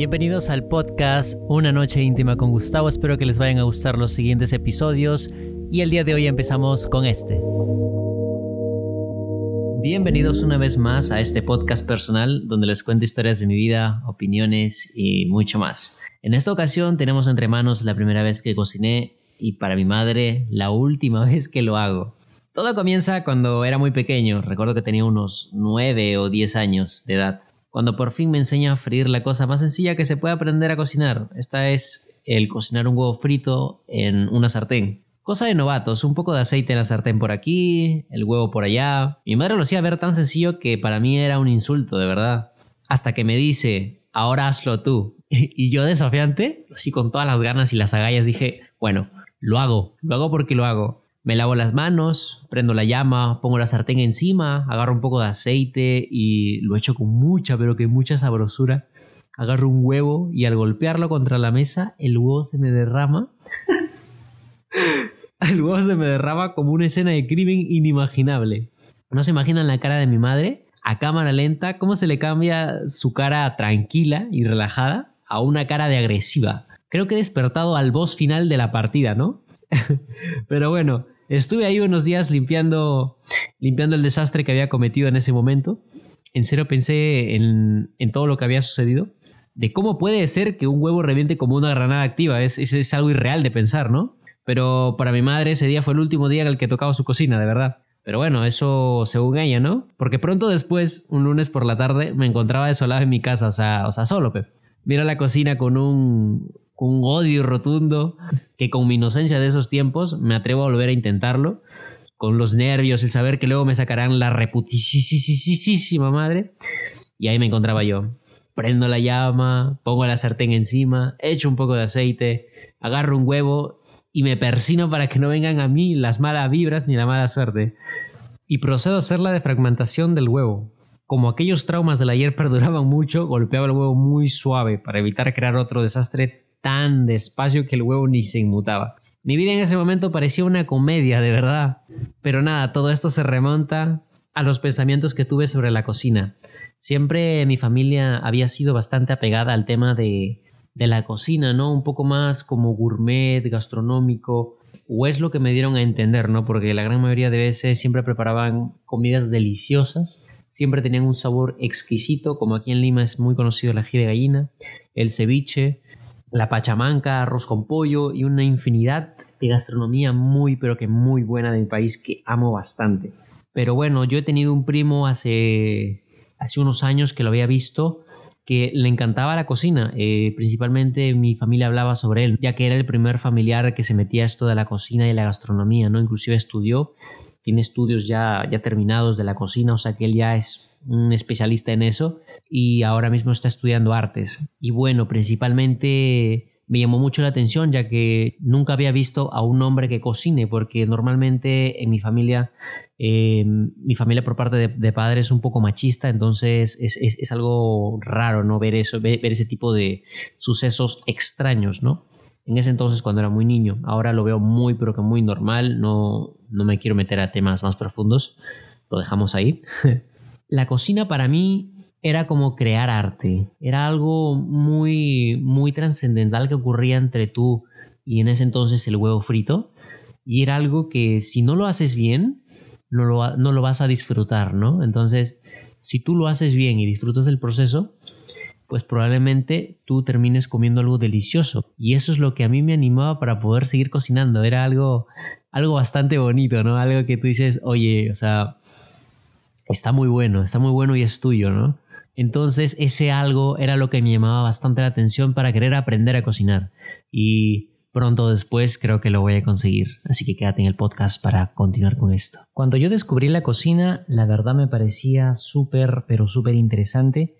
Bienvenidos al podcast Una noche íntima con Gustavo. Espero que les vayan a gustar los siguientes episodios y el día de hoy empezamos con este. Bienvenidos una vez más a este podcast personal donde les cuento historias de mi vida, opiniones y mucho más. En esta ocasión tenemos entre manos la primera vez que cociné y para mi madre la última vez que lo hago. Todo comienza cuando era muy pequeño, recuerdo que tenía unos 9 o 10 años de edad cuando por fin me enseña a freír la cosa más sencilla que se puede aprender a cocinar. Esta es el cocinar un huevo frito en una sartén. Cosa de novatos, un poco de aceite en la sartén por aquí, el huevo por allá. Mi madre lo hacía ver tan sencillo que para mí era un insulto, de verdad. Hasta que me dice, ahora hazlo tú. y yo desafiante, así con todas las ganas y las agallas, dije, bueno, lo hago, lo hago porque lo hago. Me lavo las manos, prendo la llama, pongo la sartén encima, agarro un poco de aceite y lo echo con mucha, pero que mucha sabrosura. Agarro un huevo y al golpearlo contra la mesa, el huevo se me derrama. el huevo se me derrama como una escena de crimen inimaginable. ¿No se imaginan la cara de mi madre? A cámara lenta, cómo se le cambia su cara tranquila y relajada a una cara de agresiva. Creo que he despertado al boss final de la partida, ¿no? Pero bueno, estuve ahí unos días limpiando, limpiando el desastre que había cometido en ese momento. En serio pensé en, todo lo que había sucedido. De cómo puede ser que un huevo reviente como una granada activa. Es, es, algo irreal de pensar, ¿no? Pero para mi madre ese día fue el último día en el que tocaba su cocina, de verdad. Pero bueno, eso según ella, ¿no? Porque pronto después, un lunes por la tarde, me encontraba desolado en mi casa, o sea, o sea solo, Pep. La cocina con un, un odio rotundo que con mi inocencia de esos tiempos me atrevo a volver a intentarlo, con los nervios, el saber que luego me sacarán la reputísima madre. Y ahí me encontraba yo. Prendo la llama, pongo la sartén encima, echo un poco de aceite, agarro un huevo y me persino para que no vengan a mí las malas vibras ni la mala suerte. Y procedo a hacer la defragmentación del huevo. Como aquellos traumas del ayer perduraban mucho, golpeaba el huevo muy suave para evitar crear otro desastre tan despacio que el huevo ni se inmutaba. Mi vida en ese momento parecía una comedia, de verdad. Pero nada, todo esto se remonta a los pensamientos que tuve sobre la cocina. Siempre mi familia había sido bastante apegada al tema de, de la cocina, ¿no? Un poco más como gourmet, gastronómico, o es lo que me dieron a entender, ¿no? Porque la gran mayoría de veces siempre preparaban comidas deliciosas, siempre tenían un sabor exquisito, como aquí en Lima es muy conocido el ají de gallina, el ceviche, la pachamanca, arroz con pollo y una infinidad de gastronomía muy pero que muy buena de mi país que amo bastante. Pero bueno, yo he tenido un primo hace, hace unos años que lo había visto que le encantaba la cocina, eh, principalmente mi familia hablaba sobre él, ya que era el primer familiar que se metía a esto de la cocina y la gastronomía, ¿no? Inclusive estudió, tiene estudios ya, ya terminados de la cocina, o sea que él ya es un especialista en eso y ahora mismo está estudiando artes. Y bueno, principalmente me llamó mucho la atención ya que nunca había visto a un hombre que cocine porque normalmente en mi familia, eh, mi familia por parte de, padre es un poco machista, entonces es, algo raro no ver eso, ver, ese tipo de sucesos extraños, ¿no? En ese entonces cuando era muy niño, ahora lo veo muy pero que muy normal, no, no me quiero meter a temas más profundos, lo dejamos ahí. la cocina para mí era como crear arte, era algo muy, muy trascendental que ocurría entre tú y en ese entonces el huevo frito, y era algo que si no lo haces bien, no lo, no lo vas a disfrutar, ¿no? Entonces, si tú lo haces bien y disfrutas del proceso, pues probablemente tú termines comiendo algo delicioso. Y eso es lo que a mí me animaba para poder seguir cocinando. Era algo, algo bastante bonito, ¿no? Algo que tú dices, oye, o sea, está muy bueno, está muy bueno y es tuyo, ¿no? Entonces ese algo era lo que me llamaba bastante la atención para querer aprender a cocinar. Y pronto después creo que lo voy a conseguir. Así que quédate en el podcast para continuar con esto. Cuando yo descubrí la cocina, la verdad me parecía súper, pero súper interesante,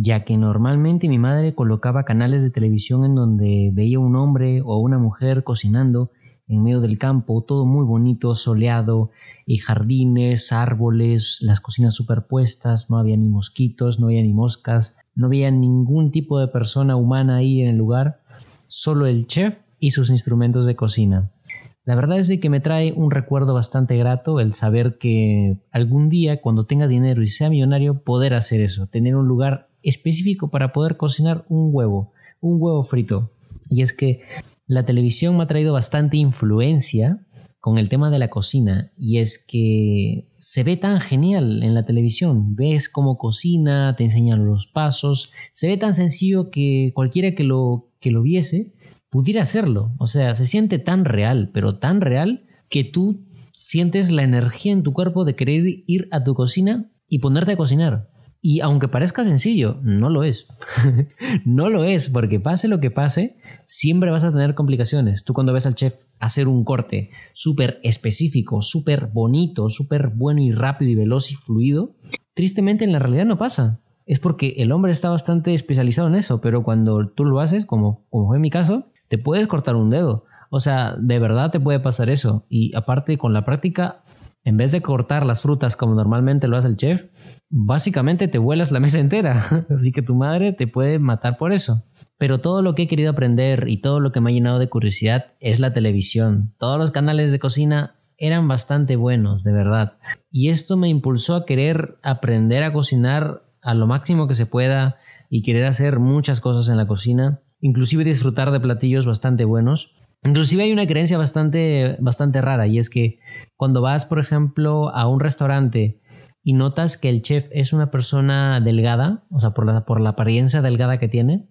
ya que normalmente mi madre colocaba canales de televisión en donde veía un hombre o una mujer cocinando en medio del campo, todo muy bonito, soleado, y jardines, árboles, las cocinas superpuestas, no había ni mosquitos, no había ni moscas, no había ningún tipo de persona humana ahí en el lugar, solo el chef y sus instrumentos de cocina. La verdad es de que me trae un recuerdo bastante grato el saber que algún día, cuando tenga dinero y sea millonario, poder hacer eso, tener un lugar específico para poder cocinar un huevo, un huevo frito. Y es que la televisión me ha traído bastante influencia con el tema de la cocina y es que se ve tan genial en la televisión, ves cómo cocina, te enseñan los pasos, se ve tan sencillo que cualquiera que lo, que lo viese pudiera hacerlo, o sea, se siente tan real, pero tan real que tú sientes la energía en tu cuerpo de querer ir a tu cocina y ponerte a cocinar. Y aunque parezca sencillo, no lo es. no lo es, porque pase lo que pase, siempre vas a tener complicaciones. Tú cuando ves al chef hacer un corte súper específico, súper bonito, súper bueno y rápido y veloz y fluido, tristemente en la realidad no pasa. Es porque el hombre está bastante especializado en eso, pero cuando tú lo haces, como, fue mi caso, te puedes cortar un dedo. O sea, de verdad te puede pasar eso. Y aparte, con la práctica, en vez de cortar las frutas como normalmente lo hace el chef, básicamente te vuelas la mesa entera. Así que tu madre te puede matar por eso. Pero todo lo que he querido aprender y todo lo que me ha llenado de curiosidad es la televisión. Todos los canales de cocina eran bastante buenos, de verdad. Y esto me impulsó a querer aprender a cocinar a lo máximo que se pueda y querer hacer muchas cosas en la cocina, inclusive disfrutar de platillos bastante buenos. Inclusive hay una creencia bastante, bastante rara y es que cuando vas, por ejemplo, a un restaurante y notas que el chef es una persona delgada, o sea, por la, por la apariencia delgada que tiene,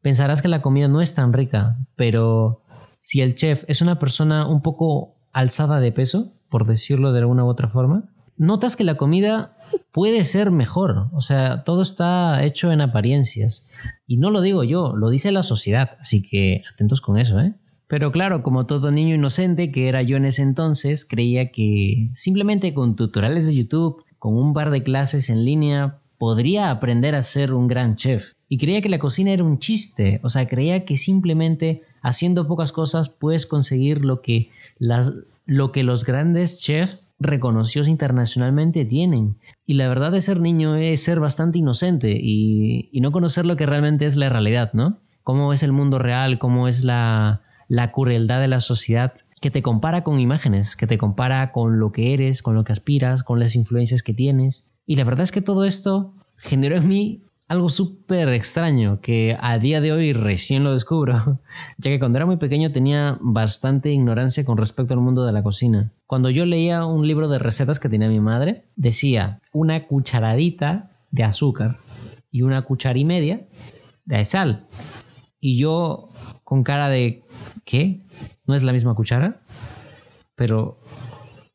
pensarás que la comida no es tan rica, pero si el chef es una persona un poco alzada de peso, por decirlo de alguna u otra forma, notas que la comida puede ser mejor. O sea, todo está hecho en apariencias. Y no lo digo yo, lo dice la sociedad. Así que atentos con eso, ¿eh? Pero claro, como todo niño inocente que era yo en ese entonces, creía que simplemente con tutoriales de YouTube, con un par de clases en línea, podría aprender a ser un gran chef. Y creía que la cocina era un chiste, o sea, creía que simplemente haciendo pocas cosas puedes conseguir lo que, las, lo que los grandes chefs reconocidos internacionalmente tienen. Y la verdad de ser niño es ser bastante inocente y, y no conocer lo que realmente es la realidad, ¿no? Cómo es el mundo real, cómo es la, la crueldad de la sociedad que te compara con imágenes, que te compara con lo que eres, con lo que aspiras, con las influencias que tienes. Y la verdad es que todo esto generó en mí algo súper extraño que a día de hoy recién lo descubro, ya que cuando era muy pequeño tenía bastante ignorancia con respecto al mundo de la cocina. Cuando yo leía un libro de recetas que tenía mi madre, decía una cucharadita de azúcar y una cuchara y media de sal. Y yo con cara de ¿qué? ¿No es la misma cuchara? Pero,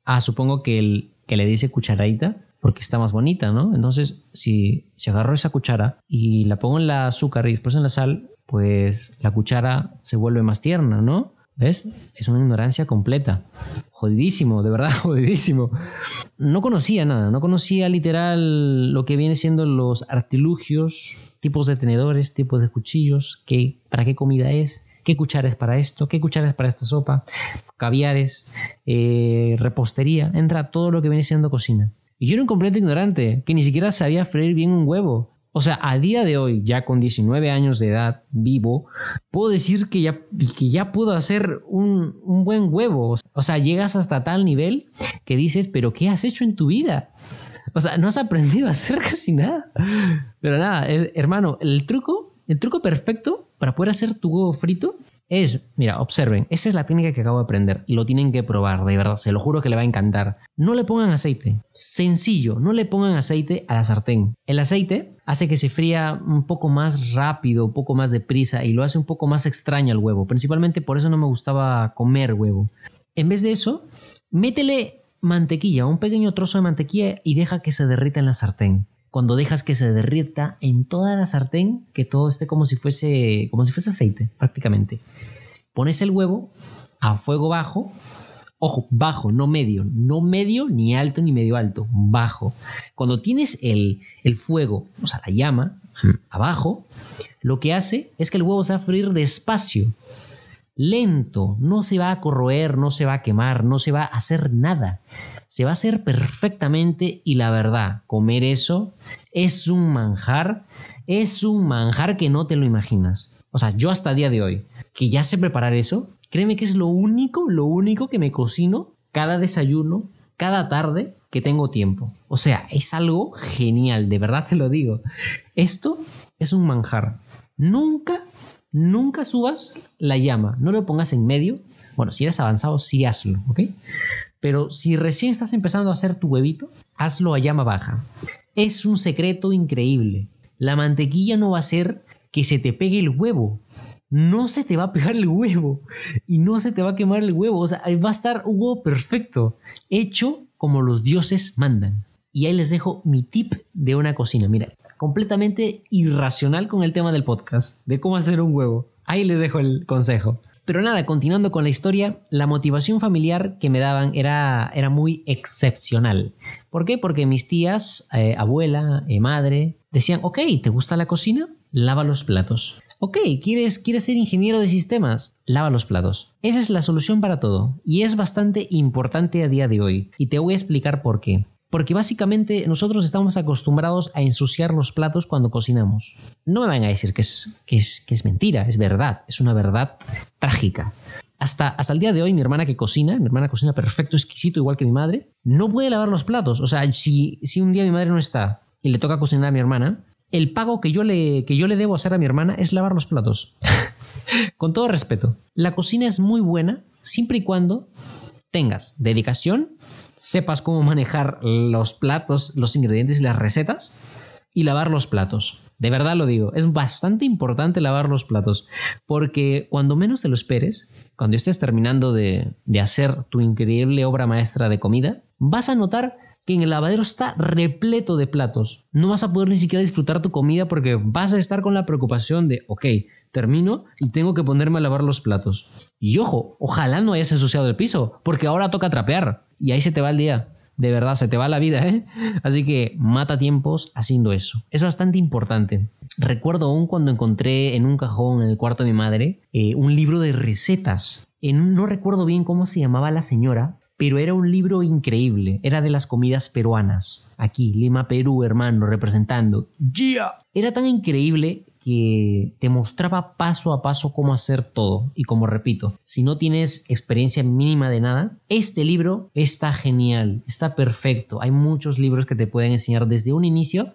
ah, supongo que, el, que le dice cucharadita porque está más bonita, ¿no? Entonces, si, si agarro esa cuchara y la pongo en la azúcar y después en la sal, pues la cuchara se vuelve más tierna, ¿no? ¿Ves? Es una ignorancia completa. Jodidísimo, de verdad, jodidísimo. No conocía nada, no conocía literal lo que viene siendo los artilugios, tipos de tenedores, tipos de cuchillos, qué, para qué comida es, qué cuchara es para esto, qué cuchara es para esta sopa, caviares, eh, repostería, entra todo lo que viene siendo cocina. Y yo era un completo ignorante, que ni siquiera sabía freír bien un huevo. O sea, a día de hoy, ya con 19 años de edad, vivo, puedo decir que ya, que ya puedo hacer un, un buen huevo. O sea, llegas hasta tal nivel que dices, pero ¿qué has hecho en tu vida? O sea, no has aprendido a hacer casi nada. Pero nada, eh, hermano, el truco, el truco perfecto para poder hacer tu huevo frito es, mira, observen, esta es la técnica que acabo de aprender y lo tienen que probar, de verdad, se lo juro que le va a encantar. No le pongan aceite, sencillo, no le pongan aceite a la sartén. El aceite hace que se fría un poco más rápido, un poco más deprisa y lo hace un poco más extraño al huevo. Principalmente por eso no me gustaba comer huevo. En vez de eso, métele mantequilla, un pequeño trozo de mantequilla y deja que se derrita en la sartén cuando dejas que se derrita en toda la sartén, que todo esté como si fuese, como si fuese aceite, prácticamente. Pones el huevo a fuego bajo, ojo, bajo, no medio, no medio, ni alto, ni medio alto, bajo. Cuando tienes el, el fuego, o sea, la llama, abajo, lo que hace es que el huevo se va a freír despacio, lento, no se va a corroer, no se va a quemar, no se va a hacer nada se va a hacer perfectamente y la verdad, comer eso es un manjar, es un manjar que no te lo imaginas. O sea, yo hasta el día de hoy, que ya sé preparar eso, créeme que es lo único, lo único que me cocino cada desayuno, cada tarde, que tengo tiempo. O sea, es algo genial, de verdad te lo digo. Esto es un manjar. Nunca, nunca subas la llama, no lo pongas en medio. Bueno, si eres avanzado, sí hazlo, ¿ok? Pero si recién estás empezando a hacer tu huevito, hazlo a llama baja. Es un secreto increíble. La mantequilla no va a ser que se te pegue el huevo. No se te va a pegar el huevo y no se te va a quemar el huevo. O sea, va a estar un huevo perfecto, hecho como los dioses mandan. Y ahí les dejo mi tip de una cocina. Mira, completamente irracional con el tema del podcast, de cómo hacer un huevo. Ahí les dejo el consejo. Pero nada, continuando con la historia, la motivación familiar que me daban era, era muy excepcional. ¿Por qué? Porque mis tías, eh, abuela, eh, madre, decían, ok, ¿te gusta la cocina? Lava los platos. Ok, ¿quieres, ¿quieres ser ingeniero de sistemas? Lava los platos. Esa es la solución para todo y es bastante importante a día de hoy y te voy a explicar por qué. Porque básicamente nosotros estamos acostumbrados a ensuciar los platos cuando cocinamos. No me van a decir que es, que es, que es mentira, es verdad, es una verdad trágica. Hasta, hasta, el día de hoy, mi hermana que cocina, mi hermana cocina perfecto, exquisito, igual que mi madre, no puede lavar los platos. O sea, si, si un día mi madre no está y le toca cocinar a mi hermana, el pago que yo le, que yo le debo hacer a mi hermana es lavar los platos. Con todo respeto, la cocina es muy buena siempre y cuando tengas dedicación, sepas cómo manejar los platos, los ingredientes y las recetas y lavar los platos. De verdad lo digo, es bastante importante lavar los platos porque cuando menos te lo esperes, cuando estés terminando de, de hacer tu increíble obra maestra de comida, vas a notar que en el lavadero está repleto de platos. No vas a poder ni siquiera disfrutar tu comida porque vas a estar con la preocupación de, ok, termino y tengo que ponerme a lavar los platos. Y ojo, ojalá no hayas ensuciado el piso, porque ahora toca trapear y ahí se te va el día. De verdad, se te va la vida, ¿eh? Así que mata tiempos haciendo eso. Es bastante importante. Recuerdo aún cuando encontré en un cajón en el cuarto de mi madre eh, un libro de recetas. En, no recuerdo bien cómo se llamaba la señora, pero era un libro increíble, era de las comidas peruanas. Aquí, Lima, Perú, hermano, representando. ¡Yeah! Era tan increíble que te mostraba paso a paso cómo hacer todo. Y como repito, si no tienes experiencia mínima de nada, este libro está genial, está perfecto. Hay muchos libros que te pueden enseñar desde un inicio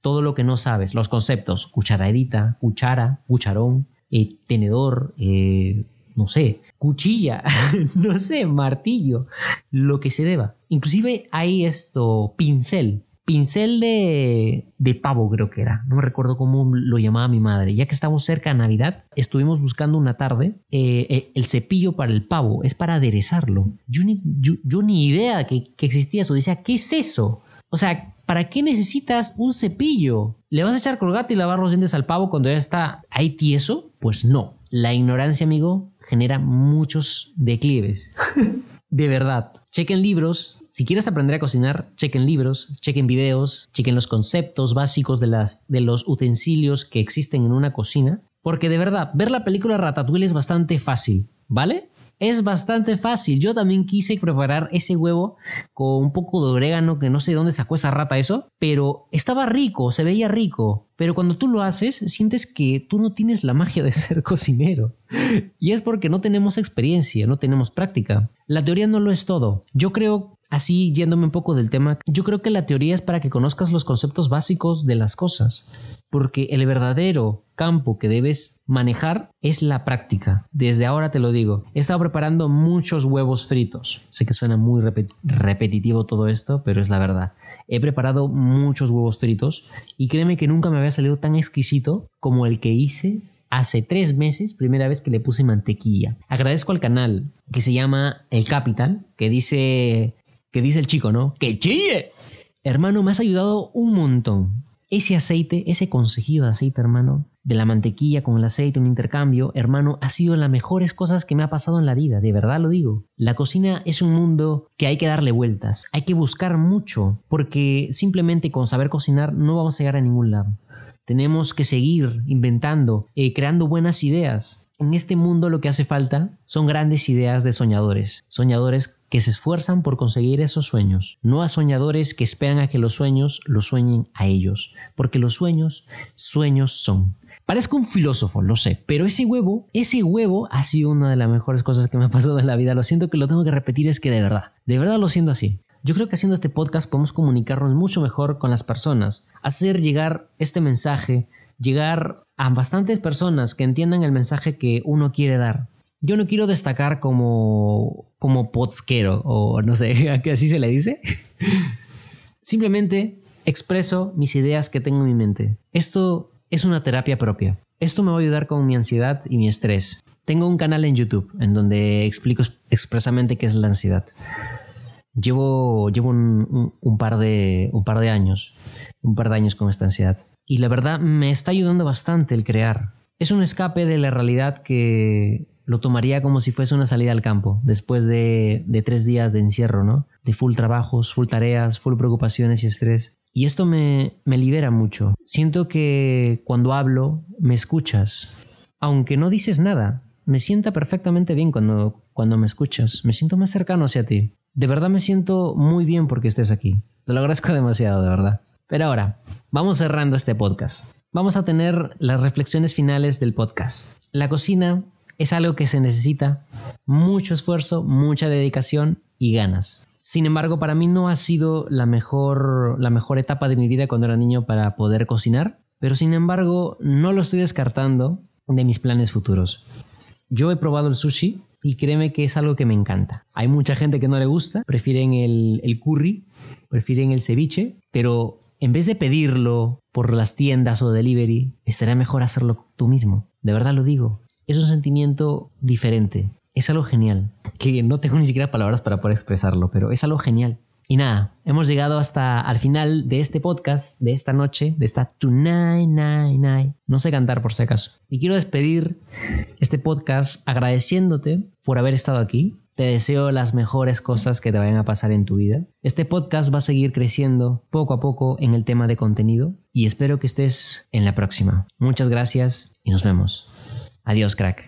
todo lo que no sabes, los conceptos, cucharadita, cuchara, cucharón, eh, tenedor, eh, no sé, cuchilla, no sé, martillo, lo que se deba. Inclusive hay esto, pincel, pincel de, de pavo creo que era, no me recuerdo cómo lo llamaba mi madre, ya que estamos cerca de Navidad, estuvimos buscando una tarde eh, eh, el cepillo para el pavo, es para aderezarlo. Yo ni, yo, ni idea que, que existía eso, decía, ¿qué es eso? O sea, ¿para qué necesitas un cepillo? ¿Le vas a echar colgate y lavar los dientes al pavo cuando ya está ahí tieso? Pues no. La ignorancia, amigo, genera muchos declives. de verdad. Chequen libros. Si quieres aprender a cocinar, chequen libros, chequen videos, chequen los conceptos básicos de, las, de los utensilios que existen en una cocina. Porque de verdad, ver la película Ratatouille es bastante fácil, ¿vale? Es bastante fácil. Yo también quise preparar ese huevo con un poco de orégano, que no sé de dónde sacó esa rata eso, pero estaba rico, se veía rico. Pero cuando tú lo haces, sientes que tú no tienes la magia de ser cocinero. Y es porque no tenemos experiencia, no tenemos práctica. La teoría no lo es todo. Yo creo Así, yéndome un poco del tema, yo creo que la teoría es para que conozcas los conceptos básicos de las cosas, porque el verdadero campo que debes manejar es la práctica. Desde ahora te lo digo, he estado preparando muchos huevos fritos. Sé que suena muy repetitivo todo esto, pero es la verdad. He preparado muchos huevos fritos y créeme que nunca me había salido tan exquisito como el que hice hace tres meses, primera vez que le puse mantequilla. Agradezco al canal que se llama El Capital, que dice que dice el chico, ¿no? ¡Que chille! Hermano, me has ayudado un montón. Ese aceite, ese consejillo de aceite, hermano, de la mantequilla con el aceite, un intercambio, hermano, ha sido las mejores cosas que me ha pasado en la vida, de verdad lo digo. La cocina es un mundo que hay que darle vueltas, hay que buscar mucho, porque simplemente con saber cocinar no vamos a llegar a ningún lado. Tenemos que seguir inventando, eh, creando buenas ideas. En este mundo lo que hace falta son grandes ideas de soñadores, soñadores que se esfuerzan por conseguir esos sueños, no a soñadores que esperan a que los sueños los sueñen a ellos, porque los sueños, sueños son. Parezco un filósofo, lo sé, pero ese huevo, ese huevo ha sido una de las mejores cosas que me ha pasado en la vida. Lo siento que lo tengo que repetir, es que de verdad, de verdad lo siento así. Yo creo que haciendo este podcast podemos comunicarnos mucho mejor con las personas, hacer llegar este mensaje, llegar a bastantes personas que entiendan el mensaje que uno quiere dar. Yo no quiero destacar como como potsquero o no sé, así se le dice. Simplemente expreso mis ideas que tengo en mi mente. Esto es una terapia propia. Esto me va a ayudar con mi ansiedad y mi estrés. Tengo un canal en YouTube en donde explico expresamente qué es la ansiedad. Llevo, llevo un, par de, un par de años, un par de años con esta ansiedad. Y la verdad me está ayudando bastante el crear. Es un escape de la realidad que lo tomaría como si fuese una salida al campo, después de, de tres días de encierro, ¿no? De full trabajos, full tareas, full preocupaciones y estrés. Y esto me, me libera mucho. Siento que cuando hablo me escuchas, aunque no dices nada. Me sienta perfectamente bien cuando, cuando me escuchas. Me siento más cercano hacia ti. De verdad me siento muy bien porque estés aquí. Te lo agradezco demasiado, de verdad. Pero ahora, vamos cerrando este podcast. Vamos a tener las reflexiones finales del podcast. La cocina es algo que se necesita mucho esfuerzo, mucha dedicación y ganas. Sin embargo, para mí no ha sido la mejor, la mejor etapa de mi vida cuando era niño para poder cocinar, pero sin embargo no lo estoy descartando de mis planes futuros. Yo he probado el sushi y créeme que es algo que me encanta. Hay mucha gente que no le gusta, prefieren el, el curry, prefieren el ceviche, pero en vez de pedirlo por las tiendas o delivery, estaría mejor hacerlo tú mismo. De verdad lo digo. Es un sentimiento diferente. Es algo genial. Que no tengo ni siquiera palabras para poder expresarlo, pero es algo genial. Y nada, hemos llegado hasta al final de este podcast, de esta noche, de esta Tonight, Night, Night. No sé cantar por si acaso. Y quiero despedir este podcast agradeciéndote por haber estado aquí. Te deseo las mejores cosas que te vayan a pasar en tu vida. Este podcast va a seguir creciendo poco a poco en el tema de contenido y espero que estés en la próxima. Muchas gracias y nos vemos. Adiós, crack.